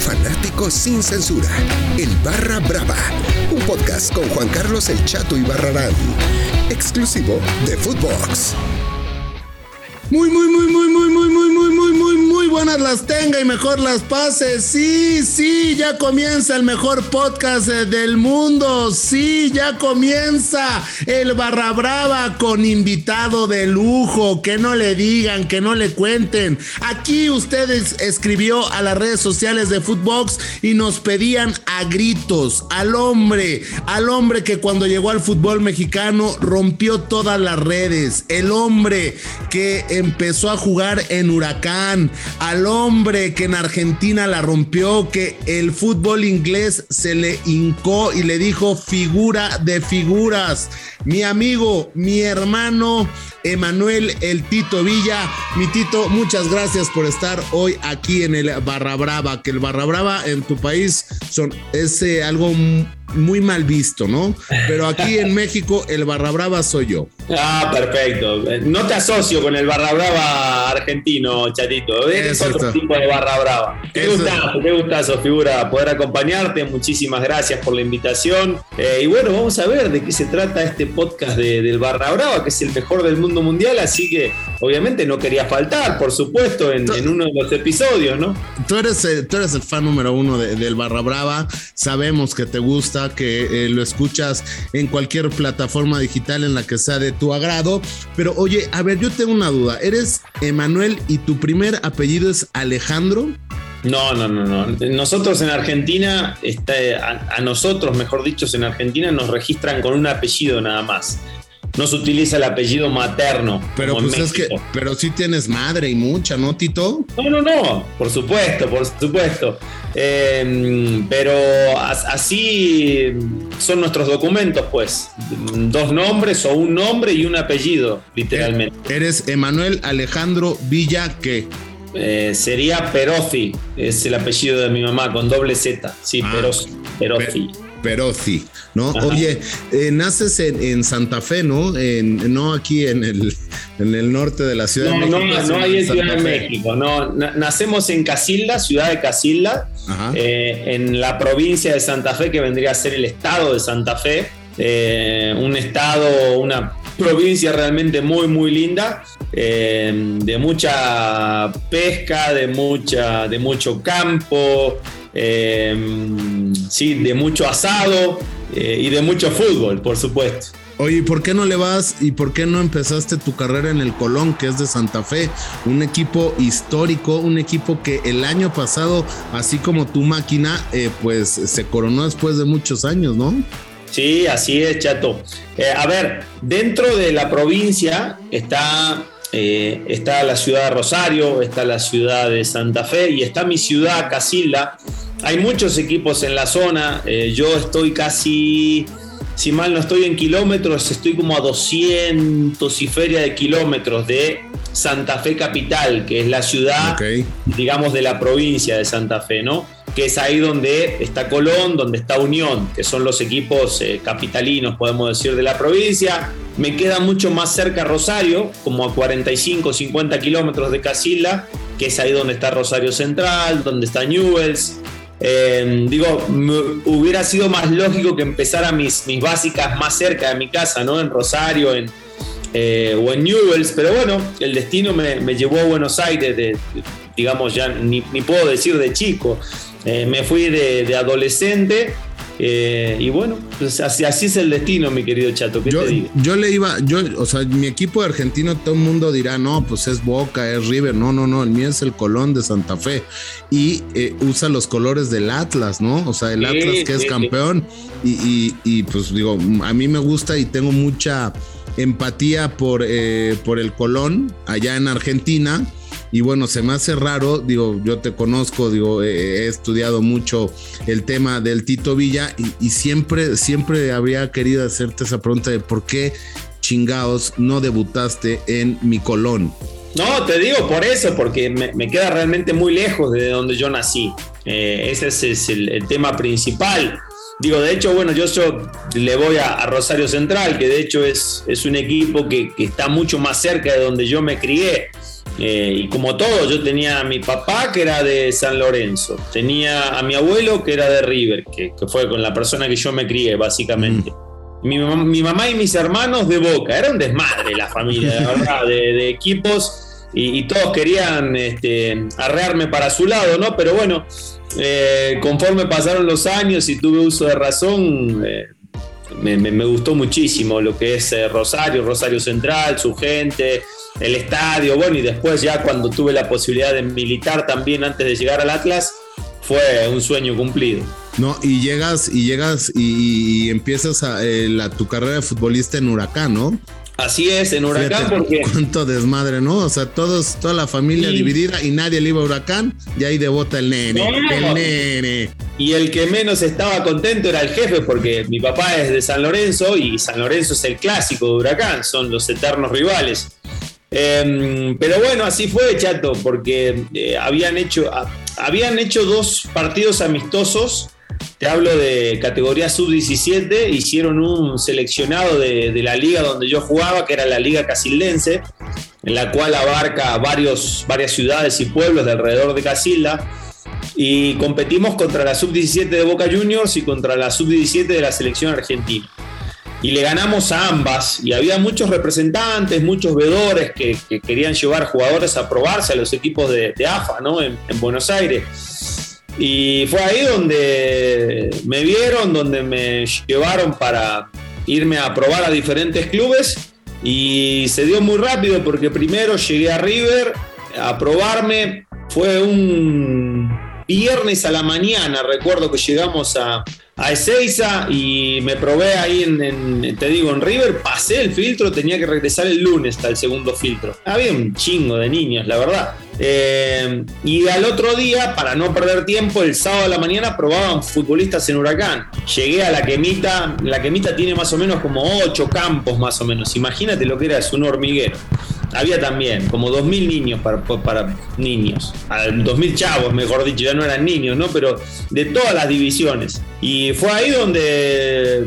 fanático sin censura. El Barra Brava. Un podcast con Juan Carlos El Chato y Barrarán. Exclusivo de Footbox. Muy, muy, muy, muy, muy, muy, muy, muy, muy buenas las tenga y mejor las pase. Sí, sí, ya comienza el mejor podcast eh, del mundo. Sí, ya comienza el Barra Brava con invitado de lujo. Que no le digan, que no le cuenten. Aquí ustedes escribió a las redes sociales de Footbox y nos pedían a gritos al hombre, al hombre que cuando llegó al fútbol mexicano rompió todas las redes. El hombre que empezó a jugar en Huracán, al hombre que en Argentina la rompió, que el fútbol inglés se le hincó y le dijo figura de figuras. Mi amigo, mi hermano Emanuel El Tito Villa. Mi Tito, muchas gracias por estar hoy aquí en el Barra Brava, que el Barra Brava en tu país son, es eh, algo muy mal visto, ¿no? Pero aquí en México el Barra Brava soy yo. Ah, perfecto. No te asocio con el Barra Brava argentino, chatito. Es otro tipo de Barra Brava. Qué gustazo, qué gustazo, figura, poder acompañarte. Muchísimas gracias por la invitación. Eh, y bueno, vamos a ver de qué se trata este podcast del Barra Brava, que es el mejor del mundo mundial, así que obviamente no quería faltar, por supuesto, en, uno de los episodios, ¿no? Tú eres, tú eres el fan número uno del Barra Brava, sabemos que te gusta, que eh, lo escuchas en cualquier plataforma digital en la que sea de tu agrado, pero oye, a ver, yo tengo una duda, ¿eres Emanuel y tu primer apellido es Alejandro? No, no, no, no. Nosotros en Argentina, está, a, nosotros, mejor dicho, en Argentina nos registran con un apellido nada más no se utiliza el apellido materno. Pero pues es que, pero sí tienes madre y mucha, ¿no, Tito? No, no, no, por supuesto, por supuesto. Em, pero así son nuestros documentos, pues. Dos nombres o un nombre y un apellido, literalmente. Eres Emanuel Alejandro Villa, ¿qué? Eh, sería Perozi, es el apellido de mi mamá, con doble Z. Sí, ah, Perozi. Perozi. ¿no? Oye, eh, naces en, Santa Fe, ¿no? En, no aquí en el, en el norte de la Ciudad de México. No, no, hay en Ciudad de México, no. nacemos en Casilda, ciudad de Casilda, eh, en la provincia de Santa Fe, que vendría a ser el estado de Santa Fe. Eh, un estado, una provincia realmente muy, muy linda, de mucha pesca, de, mucha, de mucho campo, sí, de mucho asado. Eh, y de mucho fútbol, por supuesto. Oye, ¿por qué no le vas y por qué no empezaste tu carrera en el Colón, que es de Santa Fe? Un equipo histórico, un equipo que el año pasado, así como tu máquina, eh, pues se coronó después de muchos años, ¿no? Sí, así es, chato. Eh, a ver, dentro de la provincia está, está la ciudad de Rosario, está la ciudad de Santa Fe y está mi ciudad, Casilda, hay muchos equipos en la zona. Eh, yo estoy casi, si mal no estoy en kilómetros, estoy como a 200 y feria de kilómetros de Santa Fe Capital, que es la ciudad, digamos, de la provincia de Santa Fe, ¿no? Que es ahí donde está Colón, donde está Unión, que son los equipos eh, capitalinos, podemos decir, de la provincia. Me queda mucho más cerca Rosario, como a 45, 50 kilómetros de Casilda, que es ahí donde está Rosario Central, donde está Newells, eh, digo, hubiera sido más lógico que empezara mis, mis básicas más cerca de mi casa, ¿no? En Rosario, en, eh, o en Newells, pero bueno, el destino me, llevó a Buenos Aires, digamos, ya ni, puedo decir de chico. Eh, me fui de, de adolescente eh, y bueno, pues así, así, es el destino, mi querido Chato. yo, yo le iba, yo, o sea, mi equipo de argentino, todo el mundo dirá, no, pues es Boca, es River. No, no, no, el mío es el Colón de Santa Fe. Y eh, usa los colores del Atlas, ¿no? O sea, el Atlas que es campeón. Y, y, pues digo, a mí me gusta y tengo mucha empatía por, eh, por el Colón allá en Argentina y bueno, se me hace raro, digo, yo te conozco, digo, he estudiado mucho el tema del Tito Villa y, siempre, siempre habría querido hacerte esa pregunta de por qué chingados no debutaste en mi Colón. No, te digo por eso, porque me, queda realmente muy lejos de donde yo nací. Eh, ese es, el, tema principal. Digo, de hecho, bueno, yo, le voy a, Rosario Central, que de hecho es, es un equipo que, que, está mucho más cerca de donde yo me crié. Eh, y como todo, yo tenía a mi papá que era de San Lorenzo, tenía a mi abuelo que era de River, que, fue con la persona que yo me crié, básicamente. Mm. Mi, mamá y mis hermanos de Boca, era un desmadre la familia, de verdad, de, equipos. Y, todos querían este, arrearme para su lado, ¿no? Pero bueno, eh, conforme pasaron los años y tuve uso de razón, eh, me, gustó muchísimo lo que es Rosario, Rosario Central, su gente, el estadio, bueno, y después ya cuando tuve la posibilidad de militar también antes de llegar al Atlas, fue un sueño cumplido. No, y llegas y llegas y, empiezas a, tu carrera de futbolista en Huracán, ¿no? Así es, en Huracán porque... Cuánto desmadre, ¿no? O sea, todos, toda la familia dividida y nadie le iba a Huracán y ahí debota el nene, el nene. Y el que menos estaba contento era el jefe porque mi papá es de San Lorenzo y San Lorenzo es el clásico de Huracán, son los eternos rivales. Em, pero bueno, así fue, chato, porque eh, habían, hecho, habían hecho dos partidos amistosos. Te hablo de categoría sub-17, hicieron un seleccionado de, la liga donde yo jugaba, que era la Liga Casildense, en la cual abarca varios, varias ciudades y pueblos de alrededor de Casilda. Y competimos contra la sub-17 de Boca Juniors y contra la sub-17 de la selección argentina y le ganamos a ambas. Y había muchos representantes, muchos vedores que, querían llevar jugadores a probarse a los equipos de, AFA ¿no? En, Buenos Aires. Y fue ahí donde me vieron, donde me llevaron para irme a probar a diferentes clubes. Y se dio muy rápido porque primero llegué a River a probarme. Fue un viernes a la mañana, recuerdo que llegamos a, a Ezeiza y me probé ahí en, te digo, en River, pasé el filtro, tenía que regresar el lunes hasta el segundo filtro. Había un chingo de niños, la verdad. Eh, y al otro día, para no perder tiempo, el sábado a la mañana probaban futbolistas en Huracán. Llegué a la quemita, la quemita tiene más o menos como ocho campos más o menos. Imagínate lo que era, es un hormiguero había también como 2.000 niños para, para niños, 2.000 chavos, mejor dicho, ya no eran niños, ¿no? Pero de todas las divisiones. Y fue ahí donde,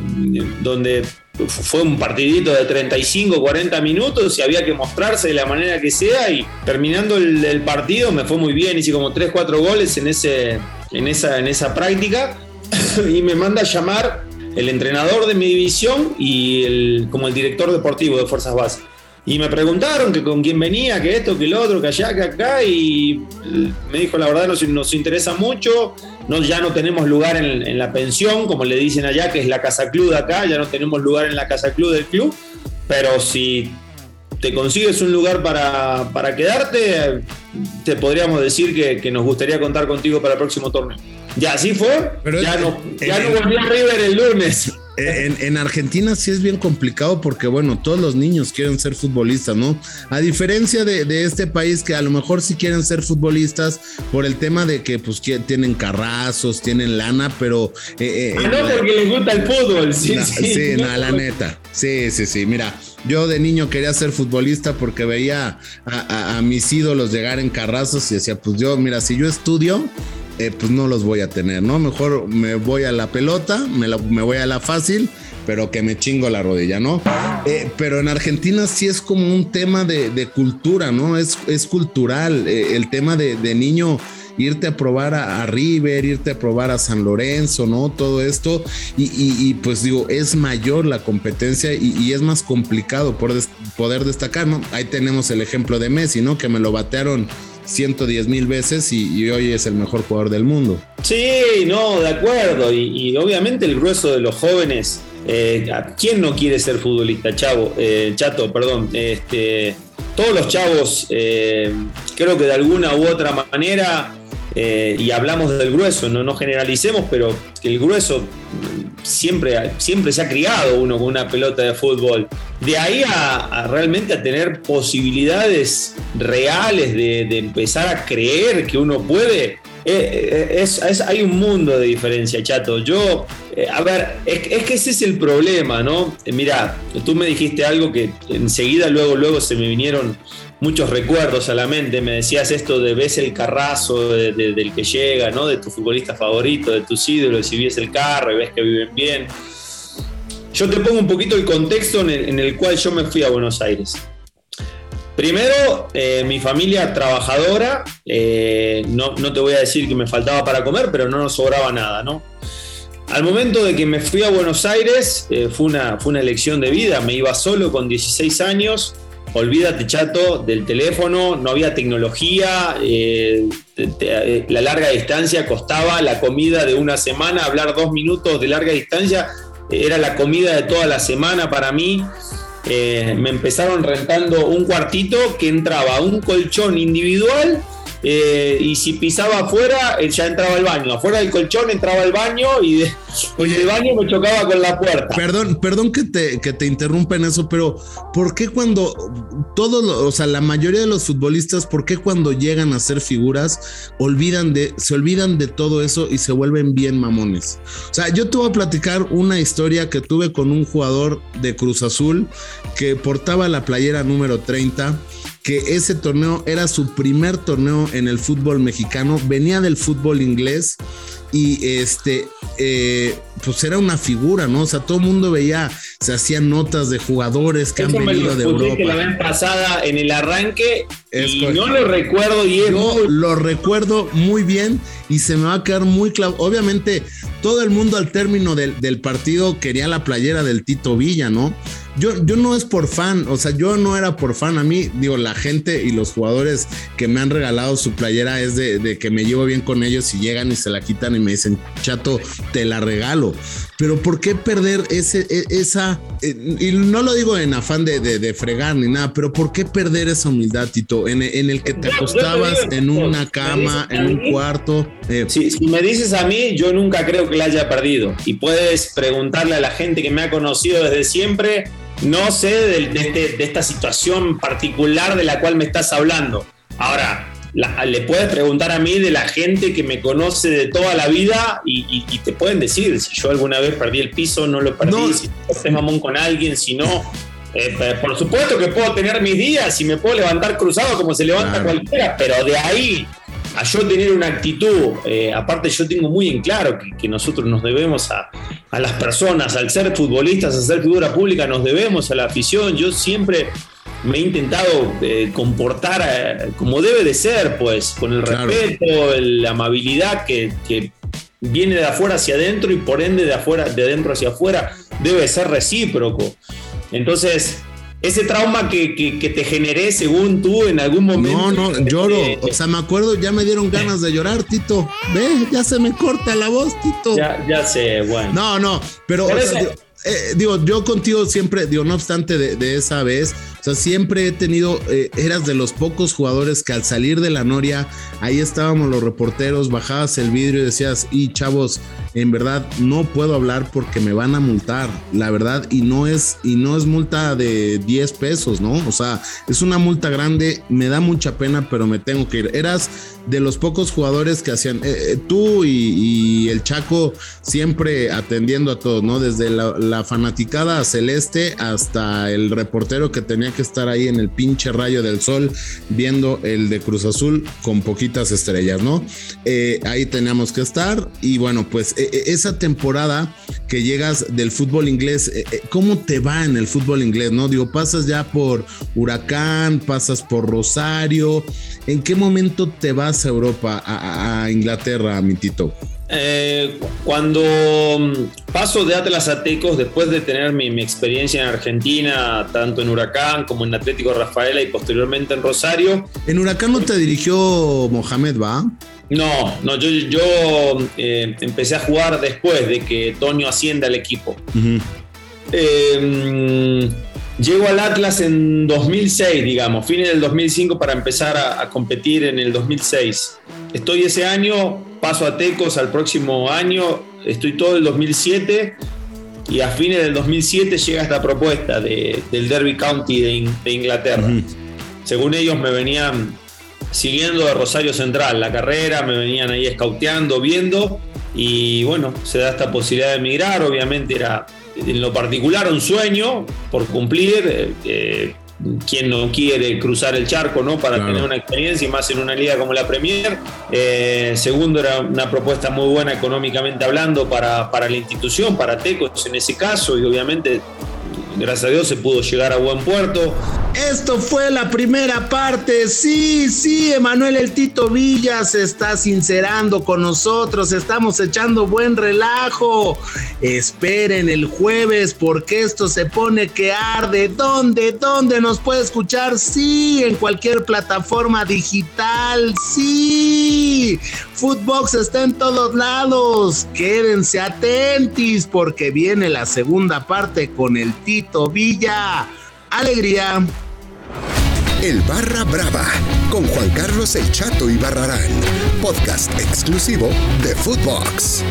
donde fue un partidito de 35, 40 minutos y había que mostrarse de la manera que sea y terminando el, partido me fue muy bien, hice como 3, 4 goles en, ese, en, esa, en esa práctica y me manda a llamar el entrenador de mi división y el, como el director deportivo de Fuerzas Básicas. Y me preguntaron que con quién venía, que esto, que lo otro, que allá, que acá, y me dijo la verdad nos, nos interesa mucho, no, ya no tenemos lugar en, la pensión, como le dicen allá, que es la casa club de acá, ya no tenemos lugar en la casa club del club, pero si te consigues un lugar para, para quedarte, te podríamos decir que, que nos gustaría contar contigo para el próximo torneo. Ya así fue. ya no, ya no volvió a River el lunes. En, Argentina sí es bien complicado porque, bueno, todos los niños quieren ser futbolistas, ¿no? A diferencia de, este país que a lo mejor sí quieren ser futbolistas por el tema de que, pues, tienen carrazos, tienen lana, pero. Eh, eh ah, no, porque les gusta el fútbol, sí, sí. Sí, no, la neta. Sí, sí, sí. Mira, yo de niño quería ser futbolista porque veía a mis ídolos llegar en carrazos y decía, pues yo, mira, si yo estudio eh, pues no los voy a tener, ¿no? Mejor me voy a la pelota, me, voy a la fácil, pero que me chingo la rodilla, ¿no? Eh, pero en Argentina sí es como un tema de, cultura, ¿no? Es, cultural, eh, el tema de, niño irte a probar a, River, irte a probar a San Lorenzo, ¿no? Todo esto. Y, pues digo, es mayor la competencia y, es más complicado poder destacar, ¿no? Ahí tenemos el ejemplo de Messi, ¿no? Que me lo batearon 110 mil veces y, hoy es el mejor jugador del mundo. Sí, no, de acuerdo. Y, obviamente el grueso de los jóvenes, eh, ¿quién no quiere ser futbolista, chavo? Eh, chato, perdón. Este, todos los chavos, eh, creo que de alguna u otra manera, y hablamos del grueso, no, no generalicemos, pero el grueso siempre, siempre se ha criado uno con una pelota de fútbol. De ahí a, realmente a tener posibilidades reales de, empezar a creer que uno puede, eh, eh, es, hay un mundo de diferencia, chato. Yo, eh, a ver, es, que ese es el problema, ¿no? mira, tú me dijiste algo que enseguida, luego, luego se me vinieron muchos recuerdos a la mente. Me decías esto de ves el carrazo del que llega, ¿no? De tu futbolista favorito, de tus ídolos, y ves el carro y ves que viven bien. Yo te pongo un poquito el contexto en el, cual yo me fui a Buenos Aires. Primero, eh, mi familia trabajadora, eh, no, no, te voy a decir que me faltaba para comer, pero no nos sobraba nada, ¿no? Al momento de que me fui a Buenos Aires, eh, fue, una, fue una elección de vida, me iba solo con 16 años, olvídate chato del teléfono, no había tecnología, la larga distancia costaba la comida de una semana, hablar dos minutos de larga distancia era la comida de toda la semana para mí. Eh, me empezaron rentando un cuartito que entraba un colchón individual eh, y si pisaba afuera, ya entraba al baño. Afuera del colchón entraba al baño y de, Oye, baño me chocaba con la puerta. Perdón, perdón que te, que te interrumpa en eso, pero ¿por qué cuando todos, o sea, la mayoría de los futbolistas, ¿por qué cuando llegan a ser figuras olvidan de, se olvidan de todo eso y se vuelven bien mamones? O sea, yo te voy a platicar una historia que tuve con un jugador de Cruz Azul que portaba la playera número 30 que ese torneo era su primer torneo en el fútbol mexicano, venía del fútbol inglés y este, eh, pues era una figura, ¿no? O sea, todo el mundo veía, se hacían notas de jugadores que han venido de Europa. Que la vez pasada en el arranque y no lo recuerdo bien. Lo recuerdo muy bien y se me va a quedar muy claro. Obviamente, todo el mundo al término del, del partido quería la playera del Tito Villa, ¿no? Yo, yo no es por fan, o sea, yo no era por fan. A mí, digo, la gente y los jugadores que me han regalado su playera es de, que me llevo bien con ellos y llegan y se la quitan y me dicen, chato, te la regalo. Pero ¿por qué perder ese, e, esa, eh, y no lo digo en afán de, de, fregar ni nada, pero ¿por qué perder esa humildad, Tito? En, en el que te acostabas en una cama, en un cuarto. Eh, si, si me dices a mí, yo nunca creo que la haya perdido. Y puedes preguntarle a la gente que me ha conocido desde siempre no sé este, de, esta situación particular de la cual me estás hablando. Ahora, le puedes preguntar a mí de la gente que me conoce de toda la vida y, te pueden decir si yo alguna vez perdí el piso, no lo perdí, si estoy mamón con alguien, si no. Eh, por supuesto que puedo tener mis días y me puedo levantar cruzado como se levanta cualquiera, pero de ahí a yo tener una actitud, eh, aparte yo tengo muy en claro que, nosotros nos debemos a, las personas, al ser futbolistas, a ser figura pública, nos debemos a la afición. Yo siempre me he intentado eh, comportar eh, como debe de ser, pues, con el respeto, la amabilidad que, que, viene de afuera hacia adentro y por ende de afuera, de adentro hacia afuera, debe ser recíproco. Entonces, ese trauma que, te generé según tú en algún momento. No, no, lloro. o sea, me acuerdo, ya me dieron ganas de llorar, Tito. Ve, ya se me corta la voz, Tito. Ya, ya sé, bueno. No, no, pero, eh, digo, yo contigo siempre, digo, no obstante de, esa vez, o sea, siempre he tenido, eh, eras de los pocos jugadores que al salir de la Noria, ahí estábamos los reporteros, bajabas el vidrio y decías, y chavos, en verdad no puedo hablar porque me van a multar, la verdad, y no es, y no es multa de 10 pesos, ¿no? O sea, es una multa grande, me da mucha pena, pero me tengo que ir. Eras de los pocos jugadores que hacían, eh, tú y, el Chaco siempre atendiendo a todos, ¿no? Desde la la fanaticada celeste hasta el reportero que tenía que estar ahí en el pinche rayo del sol viendo el de Cruz Azul con poquitas estrellas, ¿no? Eh, ahí teníamos que estar y bueno, pues e, e, esa temporada que llegas del fútbol inglés, eh, eh, ¿cómo te va en el fútbol inglés, no? Digo, pasas ya por Huracán, pasas por Rosario, ¿en qué momento te vas a Europa, a, a Inglaterra, mi Tito? Eh, cuando mm, paso de Atlas a Tecos, después de tener mi, experiencia en Argentina, tanto en Huracán como en Atlético Rafaela y posteriormente en Rosario. En Huracán no te dirigió Mohamed, ¿va? No, no, yo, yo eh, empecé a jugar después de que Toño ascienda al equipo. Eh, mm, llego al Atlas en 2006, digamos, fines del 2005 para empezar a, a competir en el 2006. Estoy ese año paso a Tecos al próximo año, estoy todo el 2007 y a fines del 2007 llega esta propuesta del Derby County de, Inglaterra. Según ellos me venían siguiendo de Rosario Central la carrera, me venían ahí escauteando, viendo y bueno, se da esta posibilidad de emigrar, obviamente era en lo particular un sueño por cumplir. Eh, eh, quien no quiere cruzar el charco ¿no? para tener una experiencia y más en una liga como la Premier. Eh, segundo, era una propuesta muy buena económicamente hablando para, para la institución, para Tecos en ese caso, y obviamente gracias a Dios se pudo llegar a buen puerto. Esto fue la primera parte. Sí, sí, Emanuel El Tito Villa se está sincerando con nosotros. Estamos echando buen relajo. Esperen el jueves porque esto se pone que arde. ¿Dónde? ¿Dónde nos puede escuchar? Sí, en cualquier plataforma digital. Sí. Footbox está en todos lados. Quédense atentos porque viene la segunda parte con el Tito Villa. Alegría. El Barra Brava con Juan Carlos El Chato y Barrarán, podcast exclusivo de Footbox.